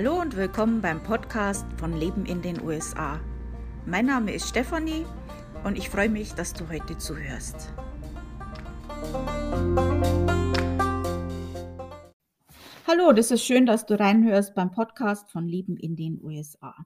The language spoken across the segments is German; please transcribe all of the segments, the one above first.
Hallo und willkommen beim Podcast von Leben in den USA. Mein Name ist Stefanie und ich freue mich, dass du heute zuhörst. Hallo, das ist schön, dass du reinhörst beim Podcast von Leben in den USA.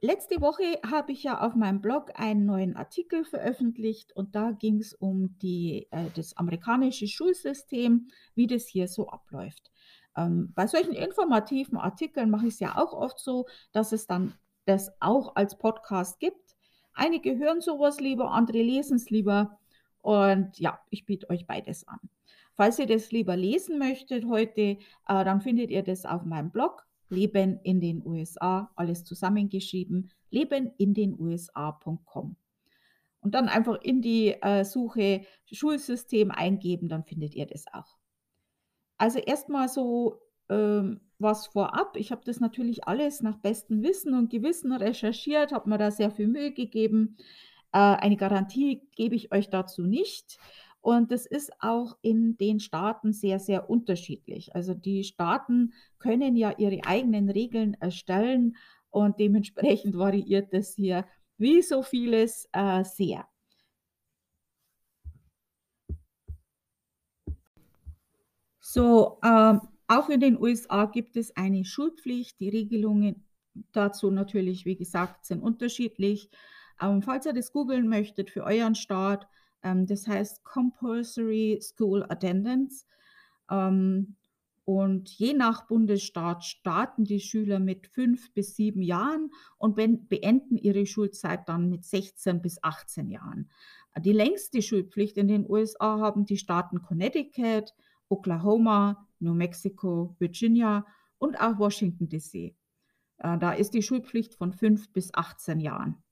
Letzte Woche habe ich ja auf meinem Blog einen neuen Artikel veröffentlicht und da ging es um die, äh, das amerikanische Schulsystem, wie das hier so abläuft. Ähm, bei solchen informativen Artikeln mache ich es ja auch oft so, dass es dann das auch als Podcast gibt. Einige hören sowas lieber, andere lesen es lieber. Und ja, ich biete euch beides an. Falls ihr das lieber lesen möchtet heute, äh, dann findet ihr das auf meinem Blog Leben in den USA, alles zusammengeschrieben, lebenindenusa.com. Und dann einfach in die äh, Suche Schulsystem eingeben, dann findet ihr das auch. Also erstmal so ähm, was vorab. Ich habe das natürlich alles nach bestem Wissen und Gewissen recherchiert, habe mir da sehr viel Mühe gegeben. Äh, eine Garantie gebe ich euch dazu nicht. Und das ist auch in den Staaten sehr, sehr unterschiedlich. Also die Staaten können ja ihre eigenen Regeln erstellen und dementsprechend variiert das hier wie so vieles äh, sehr. So, ähm, auch in den USA gibt es eine Schulpflicht. Die Regelungen dazu natürlich, wie gesagt, sind unterschiedlich. Ähm, falls ihr das googeln möchtet für euren Staat, ähm, das heißt Compulsory School Attendance. Ähm, und je nach Bundesstaat starten die Schüler mit fünf bis sieben Jahren und beenden ihre Schulzeit dann mit 16 bis 18 Jahren. Die längste Schulpflicht in den USA haben die Staaten Connecticut, Oklahoma, New Mexico, Virginia und auch Washington DC. Äh, da ist die Schulpflicht von 5 bis 18 Jahren.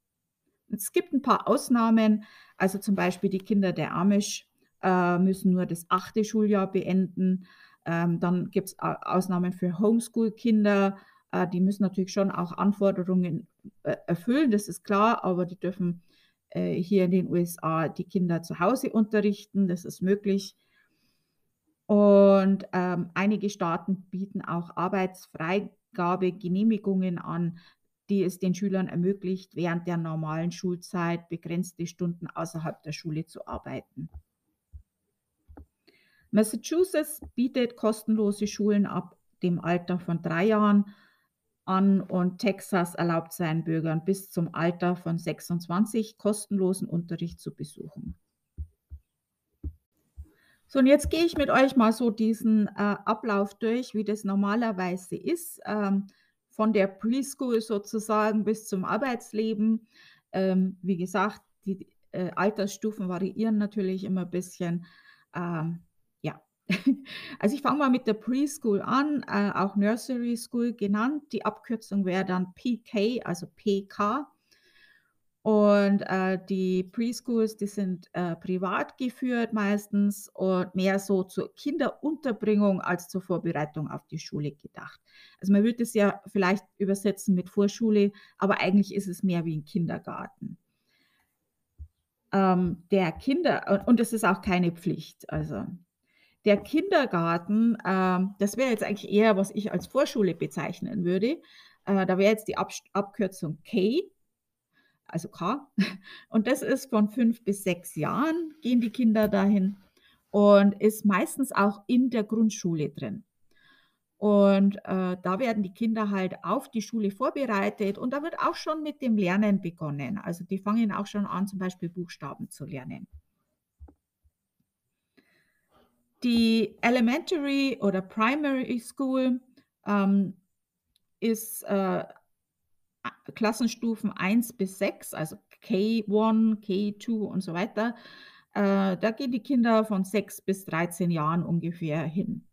Es gibt ein paar Ausnahmen, also zum Beispiel die Kinder der Amish äh, müssen nur das achte Schuljahr beenden. Ähm, dann gibt es Ausnahmen für Homeschool-Kinder, äh, die müssen natürlich schon auch Anforderungen erfüllen, das ist klar, aber die dürfen hier in den USA die Kinder zu Hause unterrichten, das ist möglich. Und ähm, einige Staaten bieten auch Arbeitsfreigabegenehmigungen an, die es den Schülern ermöglicht, während der normalen Schulzeit begrenzte Stunden außerhalb der Schule zu arbeiten. Massachusetts bietet kostenlose Schulen ab dem Alter von drei Jahren an und Texas erlaubt seinen Bürgern bis zum Alter von 26 kostenlosen Unterricht zu besuchen. So, und jetzt gehe ich mit euch mal so diesen äh, Ablauf durch, wie das normalerweise ist, ähm, von der Preschool sozusagen bis zum Arbeitsleben. Ähm, wie gesagt, die äh, Altersstufen variieren natürlich immer ein bisschen. Ähm, ja, also ich fange mal mit der Preschool an, äh, auch Nursery School genannt. Die Abkürzung wäre dann PK, also PK. Und äh, die Preschools, die sind äh, privat geführt meistens und mehr so zur Kinderunterbringung als zur Vorbereitung auf die Schule gedacht. Also man würde es ja vielleicht übersetzen mit Vorschule, aber eigentlich ist es mehr wie ein Kindergarten. Ähm, der Kinder, und es ist auch keine Pflicht. Also der Kindergarten, äh, das wäre jetzt eigentlich eher, was ich als Vorschule bezeichnen würde. Äh, da wäre jetzt die Ab Abkürzung K also K. Und das ist von fünf bis sechs Jahren gehen die Kinder dahin und ist meistens auch in der Grundschule drin. Und äh, da werden die Kinder halt auf die Schule vorbereitet und da wird auch schon mit dem Lernen begonnen. Also die fangen auch schon an, zum Beispiel Buchstaben zu lernen. Die Elementary oder Primary School ähm, ist äh, Klassenstufen 1 bis 6, also K1, K2 und so weiter, äh, da gehen die Kinder von 6 bis 13 Jahren ungefähr hin.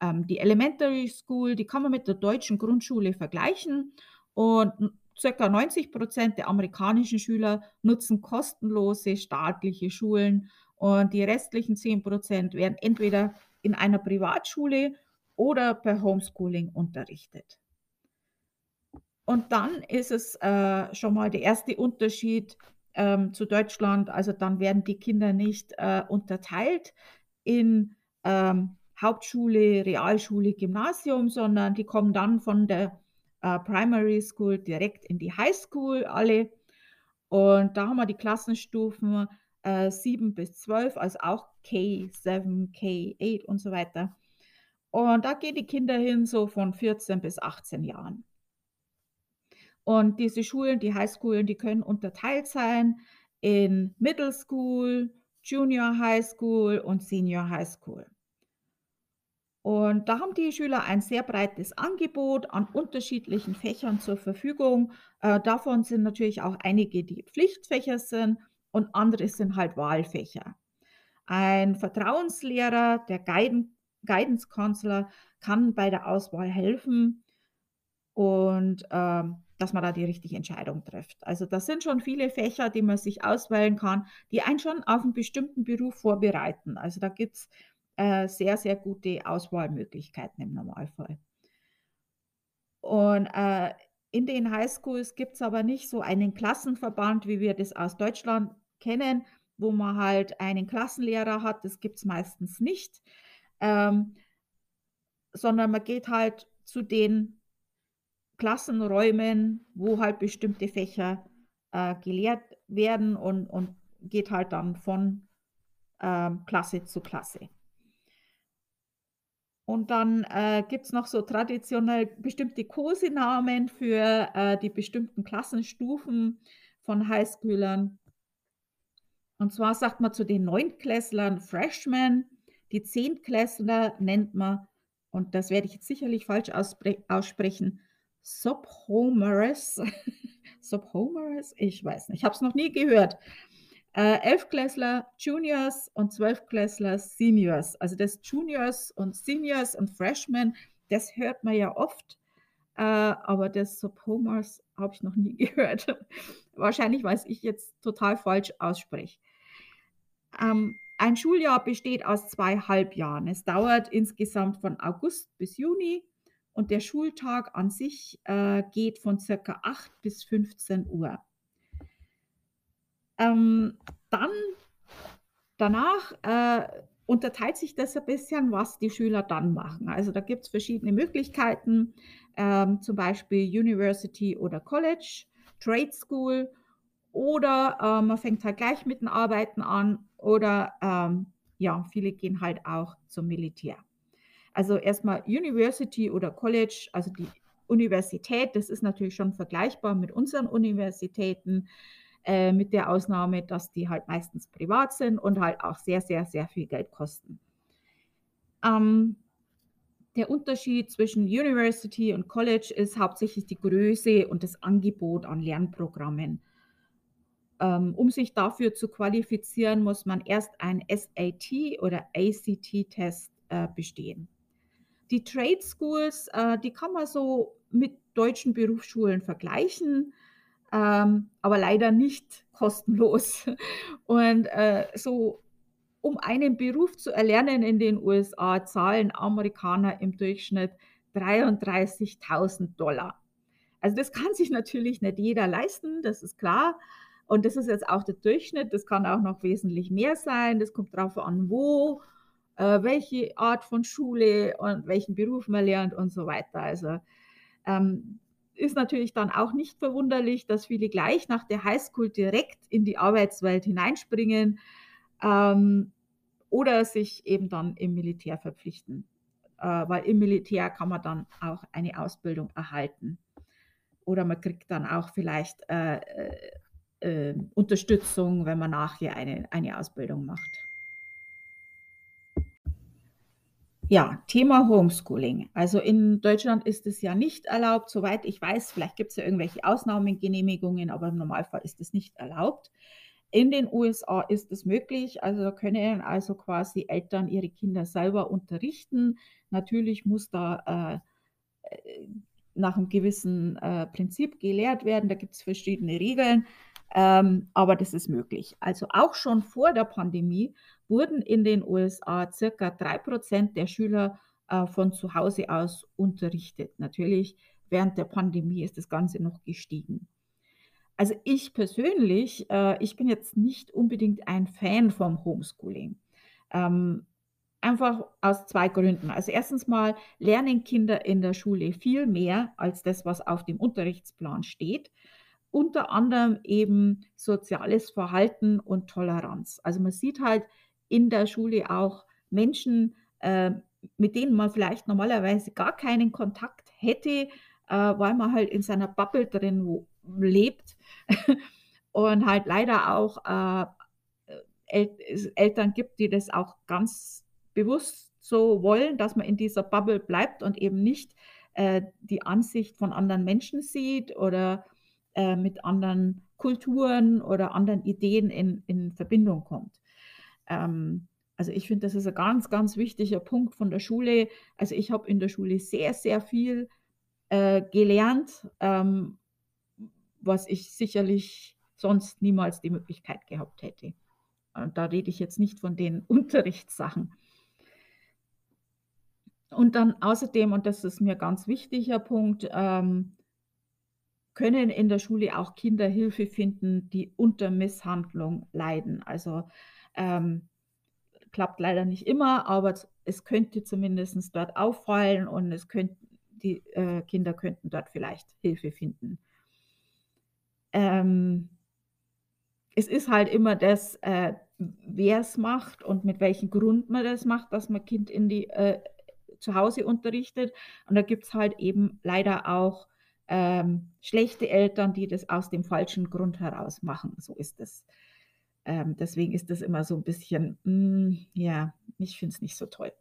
Ähm, die Elementary School, die kann man mit der deutschen Grundschule vergleichen und ca. 90 Prozent der amerikanischen Schüler nutzen kostenlose staatliche Schulen und die restlichen 10 Prozent werden entweder in einer Privatschule oder per Homeschooling unterrichtet. Und dann ist es äh, schon mal der erste Unterschied ähm, zu Deutschland. Also dann werden die Kinder nicht äh, unterteilt in ähm, Hauptschule, Realschule, Gymnasium, sondern die kommen dann von der äh, Primary School direkt in die High School alle. Und da haben wir die Klassenstufen äh, 7 bis 12, also auch K7, K8 und so weiter. Und da gehen die Kinder hin so von 14 bis 18 Jahren. Und diese Schulen, die Highschoolen, die können unterteilt sein in Middle School, Junior High School und Senior High School. Und da haben die Schüler ein sehr breites Angebot an unterschiedlichen Fächern zur Verfügung. Äh, davon sind natürlich auch einige, die Pflichtfächer sind und andere sind halt Wahlfächer. Ein Vertrauenslehrer, der Guidance Counselor, kann bei der Auswahl helfen und ähm, dass man da die richtige Entscheidung trifft. Also das sind schon viele Fächer, die man sich auswählen kann, die einen schon auf einen bestimmten Beruf vorbereiten. Also da gibt es äh, sehr, sehr gute Auswahlmöglichkeiten im Normalfall. Und äh, in den Highschools gibt es aber nicht so einen Klassenverband, wie wir das aus Deutschland kennen, wo man halt einen Klassenlehrer hat. Das gibt es meistens nicht. Ähm, sondern man geht halt zu den Klassenräumen, wo halt bestimmte Fächer äh, gelehrt werden und, und geht halt dann von ähm, Klasse zu Klasse. Und dann äh, gibt es noch so traditionell bestimmte Kosenamen für äh, die bestimmten Klassenstufen von Highschoolern. Und zwar sagt man zu den Neuntklässlern Freshmen, die Zehntklässler nennt man, und das werde ich jetzt sicherlich falsch aussprechen, Subhomerus. Subhomerus? Ich weiß nicht, ich habe es noch nie gehört. Äh, Elfklässler Juniors und Zwölfklässler Seniors. Also das Juniors und Seniors und Freshmen, das hört man ja oft, äh, aber das Subhomers habe ich noch nie gehört. Wahrscheinlich, weil ich jetzt total falsch ausspreche. Ähm, ein Schuljahr besteht aus zwei Halbjahren. Es dauert insgesamt von August bis Juni und der Schultag an sich äh, geht von circa 8 bis 15 Uhr. Ähm, dann danach äh, unterteilt sich das ein bisschen, was die Schüler dann machen. Also da gibt es verschiedene Möglichkeiten, ähm, zum Beispiel University oder College, Trade School oder äh, man fängt halt gleich mit den Arbeiten an oder ähm, ja, viele gehen halt auch zum Militär. Also erstmal University oder College, also die Universität, das ist natürlich schon vergleichbar mit unseren Universitäten. Äh, mit der Ausnahme, dass die halt meistens privat sind und halt auch sehr, sehr, sehr viel Geld kosten. Ähm, der Unterschied zwischen University und College ist hauptsächlich die Größe und das Angebot an Lernprogrammen. Ähm, um sich dafür zu qualifizieren, muss man erst ein SAT oder ACT-Test äh, bestehen. Die Trade Schools, äh, die kann man so mit deutschen Berufsschulen vergleichen ähm, aber leider nicht kostenlos. Und äh, so, um einen Beruf zu erlernen in den USA, zahlen Amerikaner im Durchschnitt 33.000 Dollar. Also das kann sich natürlich nicht jeder leisten, das ist klar. Und das ist jetzt auch der Durchschnitt. Das kann auch noch wesentlich mehr sein. Das kommt darauf an, wo, welche Art von Schule und welchen Beruf man lernt und so weiter. Also ähm, ist natürlich dann auch nicht verwunderlich, dass viele gleich nach der Highschool direkt in die Arbeitswelt hineinspringen ähm, oder sich eben dann im Militär verpflichten. Äh, weil im Militär kann man dann auch eine Ausbildung erhalten. Oder man kriegt dann auch vielleicht äh, äh, äh Unterstützung, wenn man nachher eine, eine Ausbildung macht. Ja, Thema Homeschooling. Also in Deutschland ist es ja nicht erlaubt, soweit ich weiß. Vielleicht gibt es ja irgendwelche Ausnahmegenehmigungen, aber im Normalfall ist es nicht erlaubt. In den USA ist es möglich, also können also quasi Eltern ihre Kinder selber unterrichten. Natürlich muss da äh, äh nach einem gewissen äh, Prinzip gelehrt werden. Da gibt es verschiedene Regeln, ähm, aber das ist möglich. Also auch schon vor der Pandemie wurden in den USA circa drei Prozent der Schüler äh, von zu Hause aus unterrichtet. Natürlich während der Pandemie ist das Ganze noch gestiegen. Also ich persönlich, äh, ich bin jetzt nicht unbedingt ein Fan vom Homeschooling. Ähm, Einfach aus 2 Gründen. Also, erstens mal lernen Kinder in der Schule viel mehr als das, was auf dem Unterrichtsplan steht. Unter anderem eben soziales Verhalten und Toleranz. Also, man sieht halt in der Schule auch Menschen, äh, mit denen man vielleicht normalerweise gar keinen Kontakt hätte, äh, weil man halt in seiner Bubble drin lebt und halt leider auch, äh, El es Eltern gibt, die das auch ganz bewusst so wollen, dass man in dieser Bubble bleibt und eben nicht, äh, die Ansicht von anderen Menschen sieht oder, äh, mit anderen Kulturen oder anderen Ideen in in Verbindung kommt. Ähm, also, ich finde, das ist ein ganz, ganz wichtiger Punkt von der Schule. Also, ich habe in der Schule sehr, sehr viel, äh, gelernt, ähm, was ich sicherlich sonst niemals die Möglichkeit gehabt hätte. Und da rede ich jetzt nicht von den Unterrichtssachen. Und dann außerdem, und das ist mir ganz wichtiger Punkt, ähm, können in der Schule auch Kinder Hilfe finden, die unter Misshandlung leiden. Also, ähm, klappt leider nicht immer, aber es könnte zumindestens dort auffallen und es könnten die, äh, Kinder könnten dort vielleicht Hilfe finden. Ähm es ist halt immer das, äh, wer's macht und mit welchem Grund man das macht, dass man Kind in die äh, zu Hause unterrichtet. Und da gibt's halt eben leider auch, ähm, schlechte Eltern, die das aus dem falschen Grund heraus machen. So ist es. Ähm, deswegen ist das immer so 'n bisschen, hm, ja, ich finde es nicht so toll.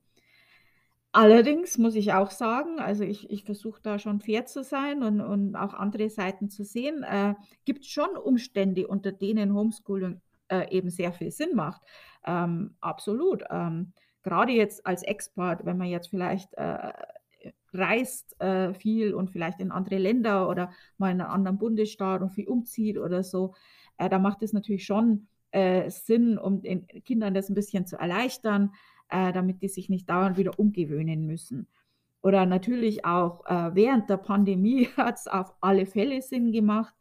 Allerdings muss ich auch sagen, also ich ich versuche da schon fair zu sein und und auch andere Seiten zu sehen. Äh, gibt's schon Umstände, unter denen Homeschooling, äh, eben sehr viel Sinn macht. Ähm, absolut. Ähm, grade jetzt als Expat, wenn man jetzt vielleicht, äh, reist, äh, viel und vielleicht in andere Länder oder mal in 'nen anderen Bundesstaat und viel umzieht oder so, äh, da macht es natürlich schon, äh, Sinn, um den Kindern das 'n bisschen zu erleichtern, äh, damit die sich nicht dauernd wieder umgewöhnen müssen. Oder natürlich auch, äh, während der Pandemie hat's auf alle Fälle Sinn gemacht.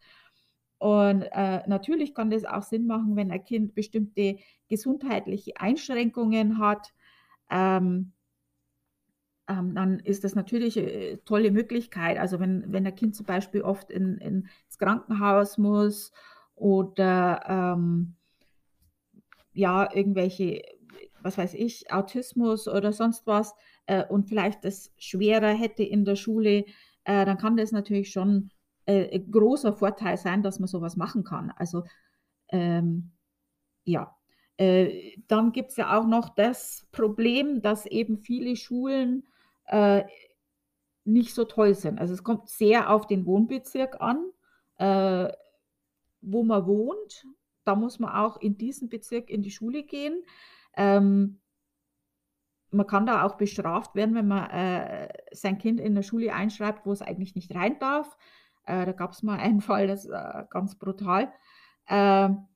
Und, äh, natürlich kann das auch Sinn machen, wenn ein Kind bestimmte gesundheitliche Einschränkungen hat. Ähm ähm, dann ist das natürlich, äh, tolle Möglichkeit. Also, wenn wenn ein Kind zum Beispiel oft in in ins Krankenhaus muss oder, ähm ja, irgendwelche, was weiß ich, Autismus oder sonst was, äh, und vielleicht das schwerer hätte in der Schule, äh, dann kann das natürlich schon, äh, ein großer Vorteil sein, dass man so was machen kann. Also, ähm, ja. Äh, dann gibt's ja auch noch das Problem, dass eben viele Schulen, äh, nicht so toll sind. Also, es kommt sehr auf den Wohnbezirk an, äh, wo man wohnt. Da muss man auch in diesem Bezirk in die Schule gehen. Ähm man kann da auch bestraft werden, wenn man, äh, sein Kind in 'ne Schule einschreibt, wo es eigentlich nicht rein darf. Äh, da gab's mal einen Fall, das, äh, ganz brutal. Ähm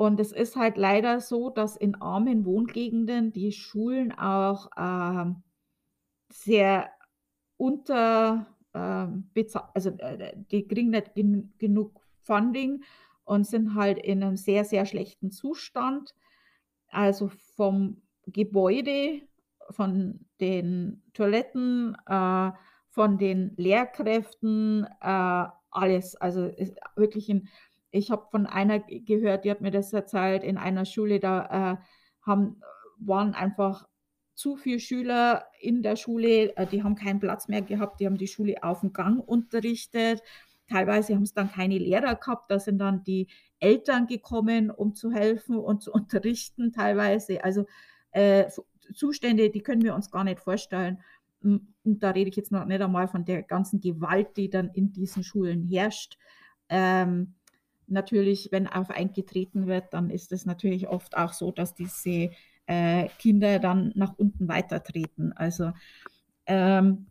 und es ist halt leider so, dass in armen Wohngegenden die Schulen auch, ähm, sehr unter, ähm, also, äh, die kriegen nicht gen genug Funding und sind halt in 'nem sehr, sehr schlechten Zustand. Also, vom Gebäude, von den Toiletten, äh, von den Lehrkräften, äh, alles. Also, wirklich 'n ich habe von einer gehört, die hat mir das erzählt, in einer Schule, da, äh, haben waren einfach zu viel Schüler in der Schule, äh, die haben keinen Platz mehr gehabt, die haben die Schule auf'm Gang unterrichtet. Teilweise haben's dann keine Lehrer gehabt, da sind dann die Eltern gekommen, um zu helfen und zu unterrichten teilweise. Also, äh, Zustände, die können wir uns gar nicht vorstellen. Und da rede ich jetzt noch nicht einmal von der ganzen Gewalt, die dann in diesen Schulen herrscht. Ähm, natürlich, wenn auf einen getreten wird, dann ist es natürlich oft auch so, dass diese, äh, Kinder dann nach unten weitertreten. Also, ähm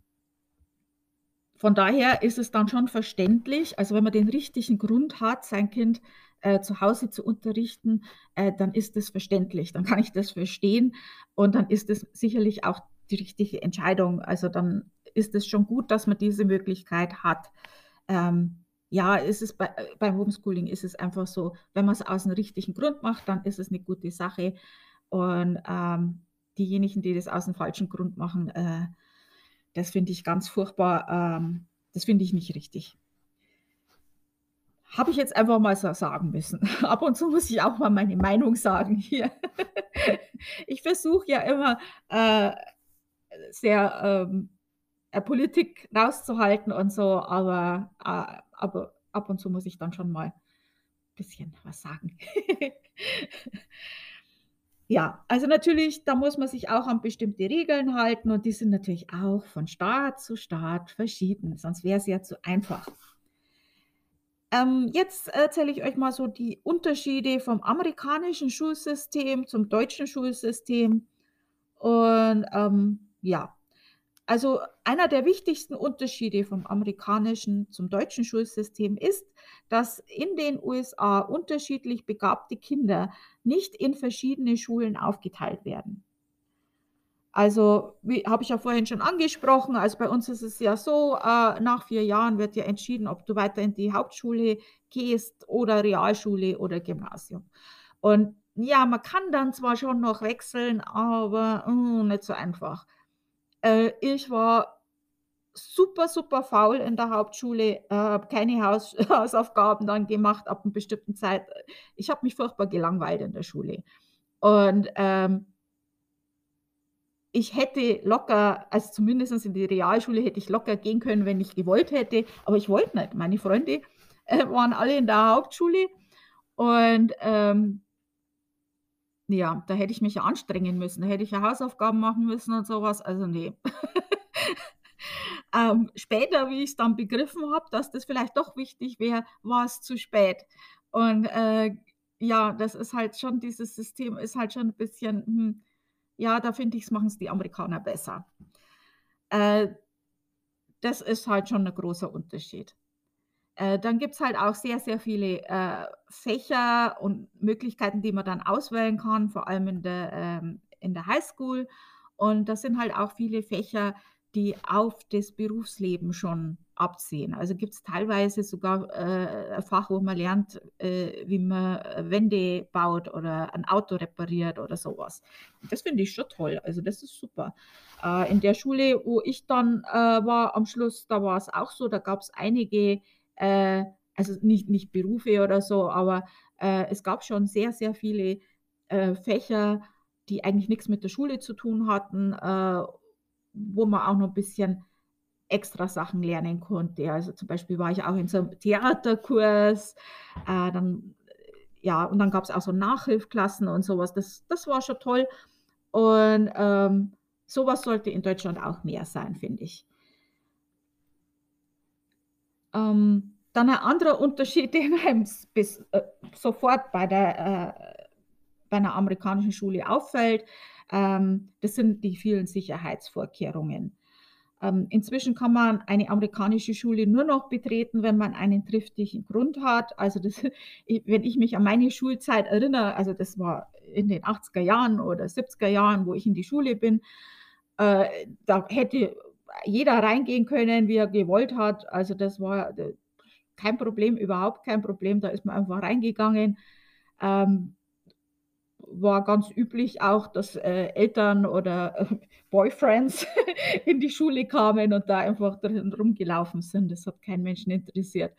von daher ist es dann schon verständlich also, wenn man den richtigen Grund hat, sein Kind, äh, zu Hause zu unterrichten, äh, dann ist das verständlich. Dann kann ich das verstehen und dann ist es sicherlich auch die richtige Entscheidung. Also, dann ist es schon gut, dass man diese Möglichkeit hat. Ähm, ja, es ist bei äh, beim Homeschooling ist es einfach so, wenn man's aus 'n richtigen Grund macht, dann ist es 'ne gute Sache und, ähm, diejenigen, die das aus dem falschen Grund machen, äh, das finde ich ganz furchtbar. Ähm, das finde ich nicht richtig. Habe ich jetzt einfach mal so sagen müssen. Ab und zu muss ich auch mal meine Meinung sagen hier. ich versuche ja immer äh, sehr ähm, äh, Politik rauszuhalten und so, aber, äh, aber ab und zu muss ich dann schon mal ein bisschen was sagen. ja, also natürlich, da muss man sich auch an bestimmte Regeln halten und die sind natürlich auch von Staat zu Staat verschieden, sonst wäre es ja zu einfach. Ähm, jetzt erzähle ich euch mal so die Unterschiede vom amerikanischen Schulsystem zum deutschen Schulsystem. Und ähm, ja, also einer der wichtigsten Unterschiede vom amerikanischen zum deutschen Schulsystem ist, dass in den USA unterschiedlich begabte Kinder nicht in verschiedene Schulen aufgeteilt werden. Also, wie habe ich ja vorhin schon angesprochen, also bei uns ist es ja so, äh, nach vier Jahren wird ja entschieden, ob du weiter in die Hauptschule gehst oder Realschule oder Gymnasium. Und ja, man kann dann zwar schon noch wechseln, aber mh, nicht so einfach. Äh, ich war super, super faul in der Hauptschule, äh, habe keine Haus Hausaufgaben dann gemacht ab einer bestimmten Zeit. Ich habe mich furchtbar gelangweilt in der Schule. Und ähm, ich hätte locker, also zumindest in die Realschule hätte ich locker gehen können, wenn ich gewollt hätte, aber ich wollte nicht. Meine Freunde äh, waren alle in der Hauptschule und ähm, ja, da hätte ich mich ja anstrengen müssen, da hätte ich ja Hausaufgaben machen müssen und sowas, also nee. ähm, später, wie ich es dann begriffen habe, dass das vielleicht doch wichtig wäre, war es zu spät. Und äh, ja, das ist halt schon, dieses System ist halt schon ein bisschen, hm, ja, da finde ich, machen es die Amerikaner besser. Äh, das ist halt schon ein großer Unterschied. Äh, dann gibt es halt auch sehr, sehr viele äh, Fächer und Möglichkeiten, die man dann auswählen kann, vor allem in der, ähm, in der Highschool. Und das sind halt auch viele Fächer, die auf das Berufsleben schon absehen. Also gibt es teilweise sogar äh, ein Fach, wo man lernt, äh, wie man Wände baut oder ein Auto repariert oder sowas. Das finde ich schon toll. Also das ist super. Äh, in der Schule, wo ich dann äh, war am Schluss, da war es auch so, da gab es einige, äh, also nicht, nicht Berufe oder so, aber äh, es gab schon sehr, sehr viele Fächer, die eigentlich nichts mit der Schule zu tun hatten wo man auch noch ein bisschen extra Sachen lernen konnte. Also zum Beispiel war ich auch in so einem Theaterkurs, äh, dann, ja, und dann gab es auch so Nachhilfklassen und sowas. Das, das war schon toll. Und ähm, sowas sollte in Deutschland auch mehr sein, finde ich. Ähm, dann ein anderer Unterschied, den einem bis äh, sofort bei der äh, bei einer amerikanischen Schule auffällt, ähm, das sind die vielen Sicherheitsvorkehrungen. Ähm, inzwischen kann man eine amerikanische Schule nur noch betreten, wenn man einen triftigen Grund hat. Also das, wenn ich mich an meine Schulzeit erinnere, also das war in den 80er Jahren oder 70er Jahren, wo ich in die Schule bin, äh, da hätte jeder reingehen können, wie er gewollt hat. Also das war kein Problem, überhaupt kein Problem. Da ist man einfach reingegangen. Ähm, war ganz üblich auch, dass äh, Eltern oder äh, Boyfriends in die Schule kamen und da einfach drin rumgelaufen sind. Das hat kein Menschen interessiert.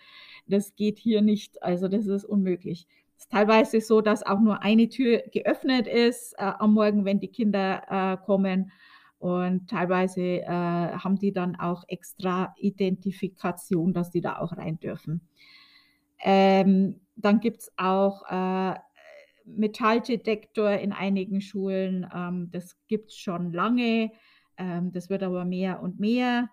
Das geht hier nicht, also das ist unmöglich. Es ist teilweise so, dass auch nur eine Tür geöffnet ist äh, am Morgen, wenn die Kinder äh, kommen. Und teilweise äh, haben die dann auch extra Identifikation, dass die da auch rein dürfen. Ähm, dann gibt es auch äh, Metalldetektor in einigen Schulen. Ähm, das gibt es schon lange. Ähm, das wird aber mehr und mehr.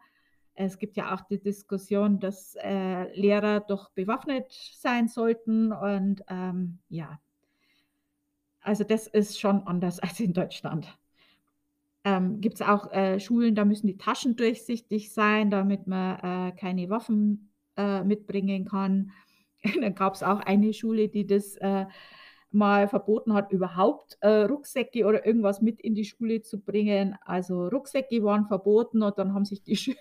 Es gibt ja auch die Diskussion, dass äh, Lehrer doch bewaffnet sein sollten. Und ähm, ja, also das ist schon anders als in Deutschland. Ähm, gibt es auch äh, Schulen, da müssen die Taschen durchsichtig sein, damit man äh, keine Waffen äh, mitbringen kann. Dann gab es auch eine Schule, die das äh, mal verboten hat, überhaupt äh, Rucksäcke oder irgendwas mit in die Schule zu bringen. Also Rucksäcke waren verboten und dann haben sich die Schüler,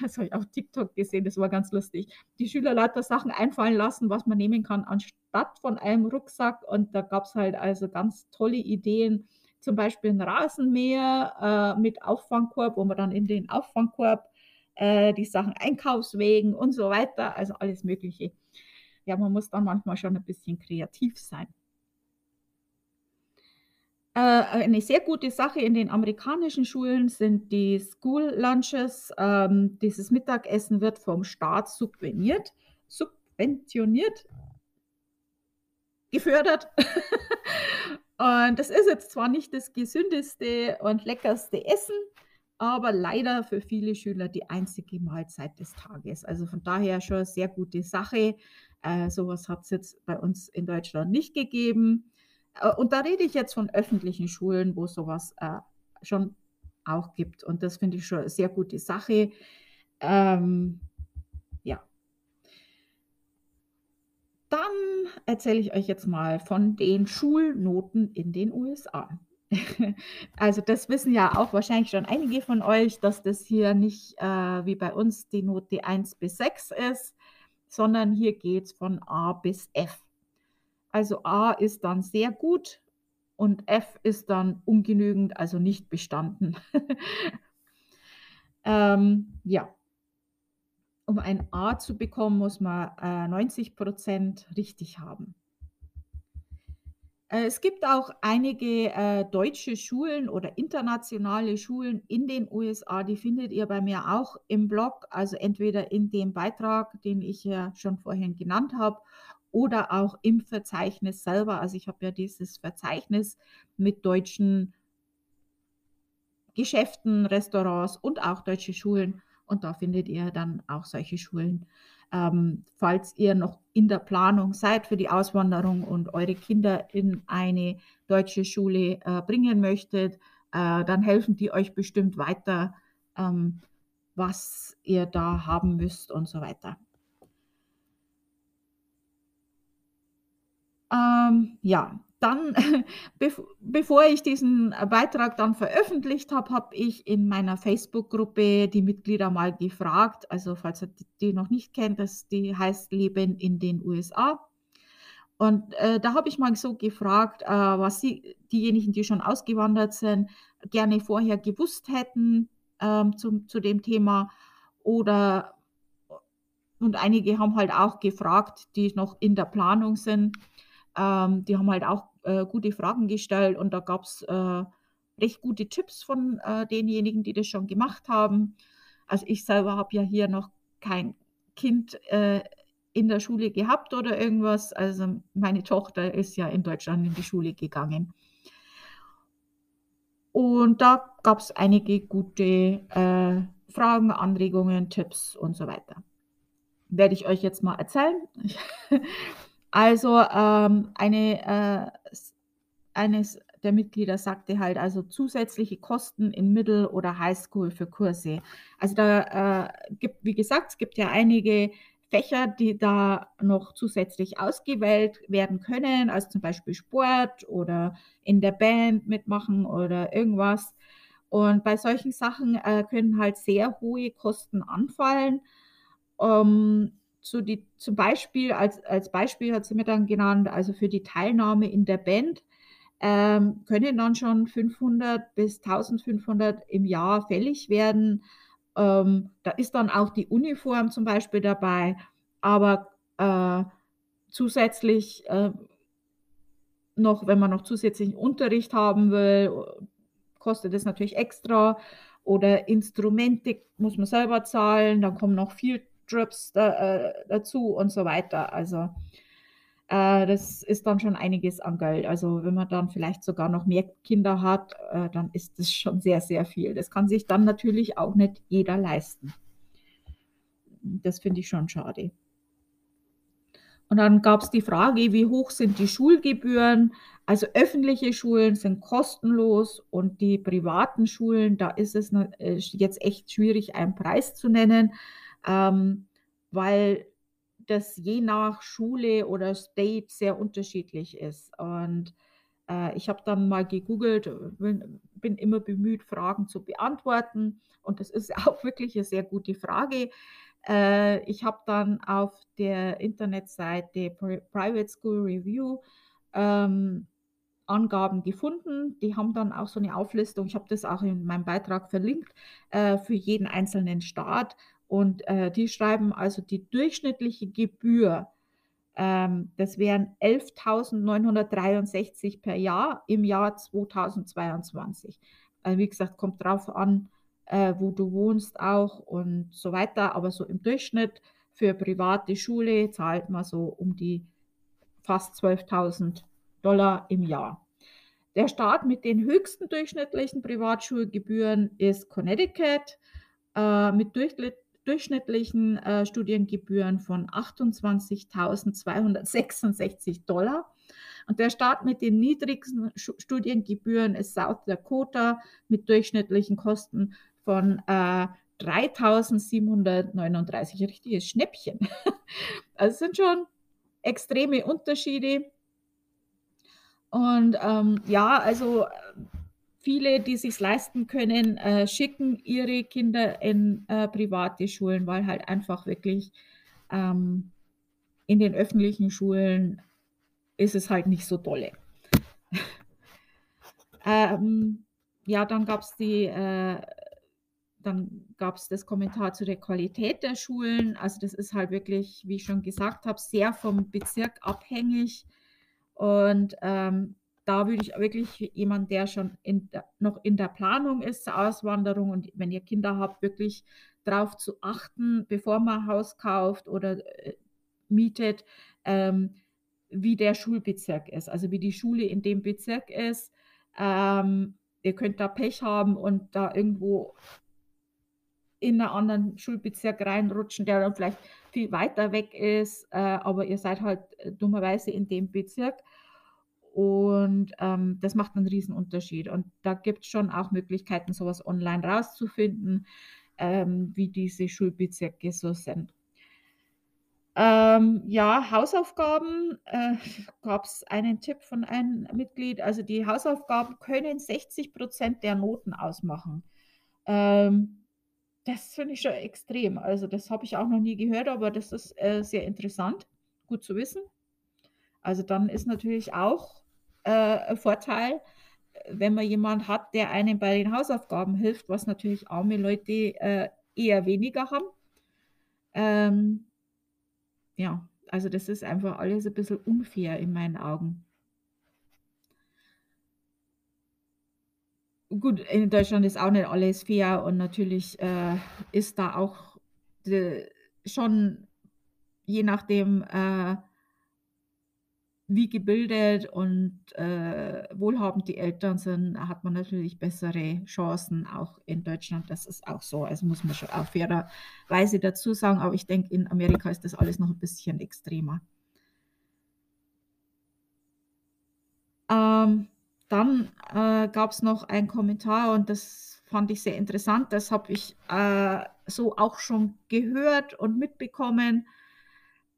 das habe ich auf TikTok gesehen, das war ganz lustig, die Schüler lauter Sachen einfallen lassen, was man nehmen kann anstatt von einem Rucksack. Und da gab es halt also ganz tolle Ideen, zum Beispiel 'n Rasenmäher, äh, mit Auffangkorb, wo man dann in den Auffangkorb, äh, die Sachen Einkaufswegen und so weiter, also alles Mögliche. Ja, man muss dann manchmal schon 'n bisschen kreativ sein. Äh, eine sehr gute Sache in den amerikanischen Schulen sind die School Lunches. Ähm, dieses Mittagessen wird vom Staat subveniert subventioniert gefördert. Und das ist jetzt zwar nicht das gesündeste und leckerste Essen, aber leider für viele Schüler die einzige Mahlzeit des Tages. Also von daher schon 'ne sehr gute Sache. Äh, so was hat's jetzt bei uns in Deutschland nicht gegeben. Äh, und da rede ich jetzt von öffentlichen Schulen, wo so was, äh, schon auch gibt. Und das finde ich schon 'ne sehr gute Sache. Ähm, ja. Dann erzähle ich euch jetzt mal von den Schulnoten in den USA. Also, das wissen ja auch wahrscheinlich schon einige von euch, dass das hier nicht, äh, wie bei uns die Note 1 bis 6 ist, sondern hier geht's von A bis F. Also, A ist dann sehr gut und F ist dann ungenügend, also nicht bestanden. Ähm, ja. Um ein A zu bekommen, muss man, äh, 90% richtig haben. Äh, es gibt auch einige, äh, deutsche Schulen oder internationale Schulen in den USA, die findet ihr bei mir auch im Blog, also entweder in dem Beitrag, den ich ja schon vorhin genannt habe, oder auch im Verzeichnis selber. Also, ich habe ja dieses Verzeichnis mit deutschen Geschäften, Restaurants und auch deutsche Schulen und da findet ihr dann auch solche Schulen. Ähm, falls ihr noch in der Planung seid für die Auswanderung und eure Kinder in eine deutsche Schule, äh, bringen möchtet, äh, dann helfen die euch bestimmt weiter, ähm, was ihr da haben müsst und so weiter. Ähm, ja, dann, bev bevor ich diesen Beitrag dann veröffentlicht habe, habe ich in meiner Facebook-Gruppe die Mitglieder mal gefragt, also falls ihr die noch nicht kennt, das die heißt „Leben in den USA“. Und, äh, da habe ich mal so gefragt, äh, was sie diejenigen, die schon ausgewandert sind, gerne vorher gewusst hätten, ähm, zum zu dem Thema oder und einige haben halt auch gefragt, die noch in der Planung sind. Ähm, die haben halt auch, äh, gute Fragen gestellt und da gab's, äh, recht gute Tipps von, äh, denjenigen, die das schon gemacht haben. Also, ich selber habe ja hier noch kein Kind, äh, in der Schule gehabt oder irgendwas. Also, meine Tochter ist ja in Deutschland in die Schule gegangen. Und da gab's einige gute, äh, Fragen, Anregungen, Tipps und so weiter. Werde ich euch jetzt mal erzählen. Also, ähm, eine, äh, eines der Mitglieder sagte halt, also zusätzliche Kosten in Middle oder Highschool für Kurse. Also, da, äh, gibt wie gesagt, es gibt ja einige Fächer, die da noch zusätzlich ausgewählt werden können, also zum Beispiel Sport oder in der Band mitmachen oder irgendwas. Und bei solchen Sachen, äh, können halt sehr hohe Kosten anfallen. Ähm, so die zum Beispiel als als Beispiel hat sie mir dann genannt, also für die Teilnahme in der Band, ähm, können dann schon 500 bis 1.500 im Jahr fällig werden. Ähm, da ist dann auch die Uniform zum Beispiel dabei, aber, äh, zusätzlich, äh noch wenn man noch zusätzlichen Unterricht haben will, kostet es natürlich extra oder Instrumente muss man selber zahlen, dann kommen noch Field Trips da äh, dazu und so weiter. Also, äh, das ist dann schon einiges an Geld. Also, wenn man dann vielleicht sogar noch mehr Kinder hat, äh, dann ist das schon sehr, sehr viel. Das kann sich dann natürlich auch nicht jeder leisten. Das finde ich schon schade. Und dann gab's die Frage: „Wie hoch sind die Schulgebühren?“ Also, öffentliche Schulen sind kostenlos und die privaten Schulen, da ist es äh, jetzt echt schwierig, einen Preis zu nennen ähm, weil das je nach Schule oder State sehr unterschiedlich ist. Und, äh, ich habe dann mal gegoogelt, äh, bin immer bemüht, Fragen zu beantworten und das ist auch wirklich 'ne sehr gute Frage. Äh, ich habe dann auf der Internetseite Pri Private School Review, ähm, Angaben gefunden. Die haben dann auch so eine Auflistung, ich habe das auch in meinem Beitrag verlinkt, äh, für jeden einzelnen Staat. Und äh, die schreiben also die durchschnittliche Gebühr, ähm, das wären 11.963 per Jahr im Jahr 2022. Also wie gesagt, kommt drauf an, äh, wo du wohnst auch und so weiter. Aber so im Durchschnitt für private Schule zahlt man so um die fast 12.000 Dollar im Jahr. Der Staat mit den höchsten durchschnittlichen Privatschulgebühren ist Connecticut äh, mit durchschnittlichen äh, Studiengebühren von 28.266 Dollar. Und der Staat mit den niedrigsten Studiengebühren ist South Dakota mit durchschnittlichen Kosten von äh, 3739. Richtiges Schnäppchen. Also es sind schon extreme Unterschiede. Und ähm, ja, also viele, die sich leisten können, äh, schicken ihre Kinder in äh, private Schulen, weil halt einfach wirklich ähm, in den öffentlichen Schulen ist es halt nicht so dolle. ähm, ja, dann gab es die, äh, dann gab es das Kommentar zu der Qualität der Schulen. Also das ist halt wirklich, wie ich schon gesagt habe, sehr vom Bezirk abhängig. Und ähm, da würde ich wirklich jemand, der schon in noch in der Planung ist zur Auswanderung und wenn ihr Kinder habt, wirklich darauf zu achten, bevor man Haus kauft oder äh, mietet, ähm, wie der Schulbezirk ist, also wie die Schule in dem Bezirk ist. Ähm, ihr könnt da Pech haben und da irgendwo in einen anderen Schulbezirk reinrutschen, der dann vielleicht viel weiter weg ist, äh, aber ihr seid halt äh, dummerweise in dem Bezirk. Und ähm, das macht einen riesen Unterschied. Und da gibt es schon auch Möglichkeiten, sowas online rauszufinden, ähm, wie diese Schulbezirke so sind. Ähm, ja, Hausaufgaben äh, gab es einen Tipp von einem Mitglied. Also die Hausaufgaben können 60 Prozent der Noten ausmachen. Ähm, das finde ich schon extrem. Also das habe ich auch noch nie gehört, aber das ist äh, sehr interessant, gut zu wissen. Also dann ist natürlich auch äh, Vorteil, wenn man jemanden hat, der einem bei den Hausaufgaben hilft, was natürlich arme Leute äh, eher weniger haben. Ähm, ja, also das ist einfach alles ein bisschen unfair in meinen Augen. Gut, in Deutschland ist auch nicht alles fair und natürlich äh, ist da auch de, schon je nachdem, äh, wie gebildet und äh, wohlhabend die Eltern sind, hat man natürlich bessere Chancen auch in Deutschland. Das ist auch so. Also muss man schon auf fairerweise dazu sagen. Aber ich denke, in Amerika ist das alles noch ein bisschen extremer. Ähm, dann äh, gab es noch einen Kommentar und das fand ich sehr interessant. Das habe ich äh, so auch schon gehört und mitbekommen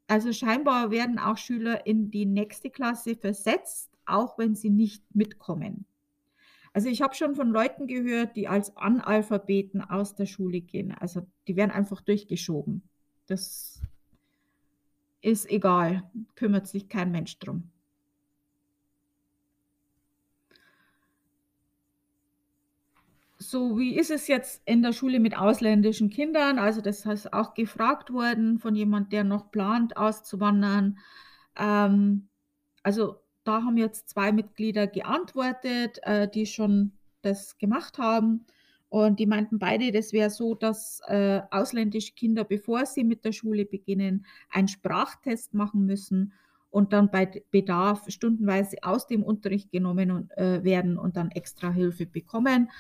also scheinbar werden auch Schüler in die nächste Klasse versetzt, auch wenn sie nicht mitkommen. Also ich habe schon von Leuten gehört, die als Analphabeten aus der Schule gehen. Also die werden einfach durchgeschoben. Das ist egal, kümmert sich kein Mensch drum. So wie ist es jetzt in der Schule mit ausländischen Kindern? Also das ist auch gefragt worden von jemand, der noch plant, auszuwandern. Ähm, also da haben jetzt zwei Mitglieder geantwortet, äh, die schon das gemacht haben. Und die meinten beide, das wäre so, dass äh, ausländische Kinder, bevor sie mit der Schule beginnen, einen Sprachtest machen müssen und dann bei Bedarf stundenweise aus dem Unterricht genommen und, äh, werden und dann extra Hilfe bekommen.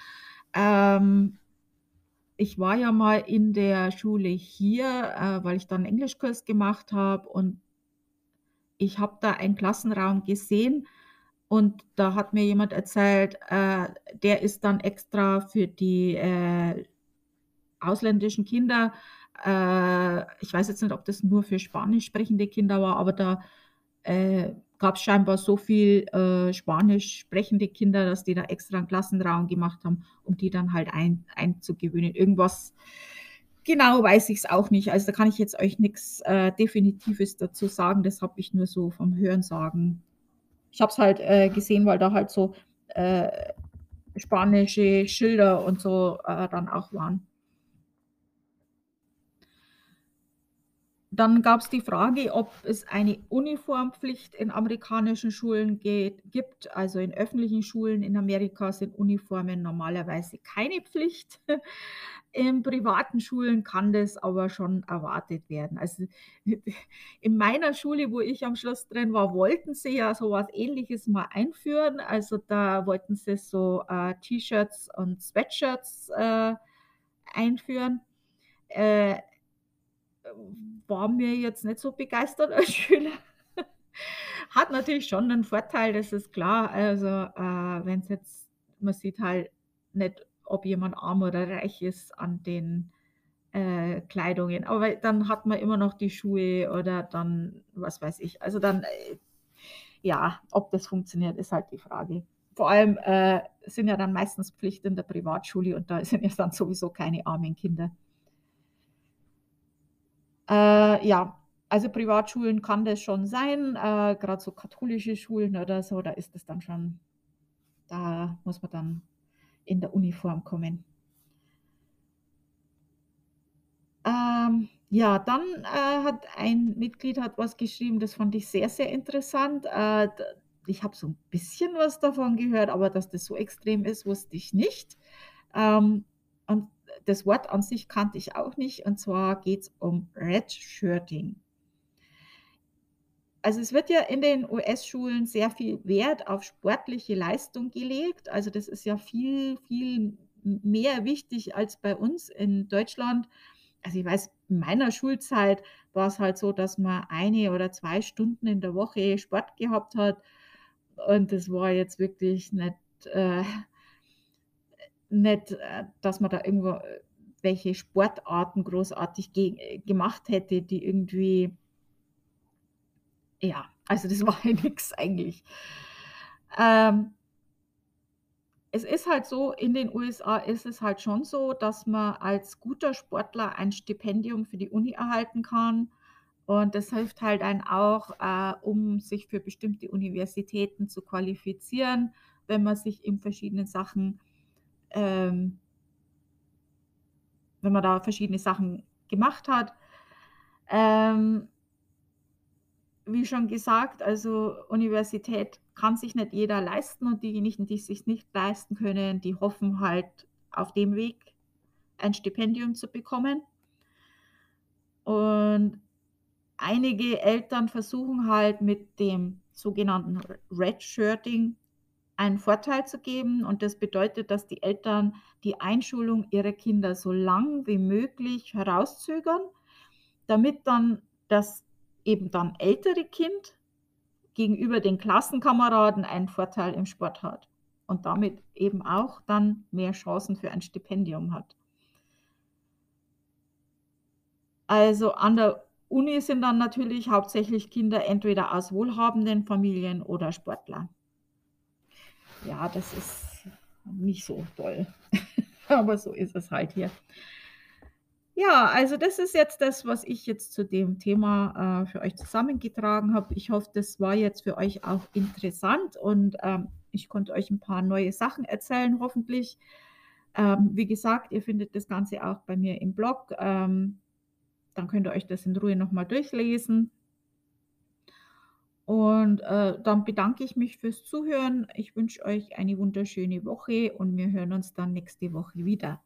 Ähm, ich war ja mal in der Schule hier, äh, weil ich dann Englischkurs gemacht habe und ich habe da einen Klassenraum gesehen und da hat mir jemand erzählt, äh, der ist dann extra für die äh, ausländischen Kinder, äh, ich weiß jetzt nicht, ob das nur für spanisch sprechende Kinder war, aber da äh, gab es scheinbar so viel äh, spanisch sprechende Kinder, dass die da extra einen Klassenraum gemacht haben, um die dann halt ein, einzugewöhnen. Irgendwas genau weiß ich es auch nicht. Also da kann ich jetzt euch nichts äh, Definitives dazu sagen. Das habe ich nur so vom Hörensagen Ich habe es halt, äh, gesehen, weil da halt so, äh, spanische Schilder und so, äh, dann auch waren. Dann gab's die Frage, ob es eine Uniformpflicht in amerikanischen Schulen geht gibt. Also, in öffentlichen Schulen in Amerika sind Uniformen normalerweise keine Pflicht. In privaten Schulen kann das aber schon erwartet werden. Also, in meiner Schule, wo ich am Schluss drin war, wollten sie ja so was Ähnliches mal einführen. Also, da wollten sie so, äh, T-Shirts und Sweatshirts, äh, einführen. Äh, war mir jetzt nicht so begeistert als Schüler. Hat natürlich schon 'nen Vorteil, das ist klar. Also, äh, wenn's jetzt man sieht halt nicht, ob jemand arm oder reich ist an den, äh, Kleidungen. Aber dann hat man immer noch die Schuhe oder dann was weiß ich. Also, dann, äh ja, ob das funktioniert, ist halt die Frage. Vor allem, äh, sind ja dann meistens Pflicht in der Privatschule und da sind ja dann sowieso keine armen Kinder. Äh, ja, also Privatschulen kann das schon sein, äh, grad so katholische Schulen oder so, da ist es dann schon da muss man dann in der Uniform kommen. Ähm, ja, dann, äh, hat ein Mitglied hat was geschrieben, das fand ich sehr, sehr interessant. Äh, ich habe so 'n bisschen was davon gehört, aber dass das so extrem ist, wusste ich nicht. Ähm, das Wort an sich kannte ich auch nicht, und zwar geht's um Redshirting. Also, es wird ja in den US-Schulen sehr viel Wert auf sportliche Leistung gelegt. Also, das ist ja viel, viel mehr wichtig als bei uns in Deutschland. Also, ich weiß, in meiner Schulzeit war's halt so, dass man 1 oder 2 Stunden in der Woche Sport gehabt hat und das war jetzt wirklich nicht, äh nicht, äh, dass man da irgendwo, äh, welche Sportarten großartig ge äh, gemacht hätte, die irgendwie ja, also, das war ja nix eigentlich. Ähm es ist halt so, in den USA ist es halt schon so, dass man als guter Sportler ein Stipendium für die Uni erhalten kann und das hilft halt einem auch, äh, um sich für bestimmte Universitäten zu qualifizieren, wenn man sich in verschiedenen Sachen, ähm wenn man da verschiedene Sachen gemacht hat. Ähm wie schon gesagt, also, Universität kann sich nicht jeder leisten und diejenigen, die es sich nicht leisten können, die hoffen halt auf dem Weg ein Stipendium zu bekommen. Und einige Eltern versuchen halt mit dem sogenannten Redshirting einen Vorteil zu geben und das bedeutet, dass die Eltern die Einschulung ihrer Kinder so lang wie möglich herauszögern, damit dann das eben dann ältere Kind gegenüber den Klassenkameraden einen Vorteil im Sport hat und damit eben auch dann mehr Chancen für ein Stipendium hat. Also, an der Uni sind dann natürlich hauptsächlich Kinder entweder aus wohlhabenden Familien oder Sportler. Ja, das ist nicht so toll, aber so ist es halt hier. Ja, also, das ist jetzt das, was ich jetzt zu dem Thema, äh, für euch zusammengetragen habe. Ich hoffe, das war jetzt für euch auch interessant und, ähm, ich konnte euch 'n paar neue Sachen erzählen, hoffentlich. Ähm, wie gesagt, ihr findet das Ganze auch bei mir im Blog. Ähm, dann könnt ihr euch das in Ruhe noch mal durchlesen. Und, äh, dann bedanke ich mich fürs Zuhören. Ich wünsche euch eine wunderschöne Woche und wir hören uns dann nächste Woche wieder.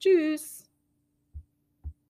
Tschüss.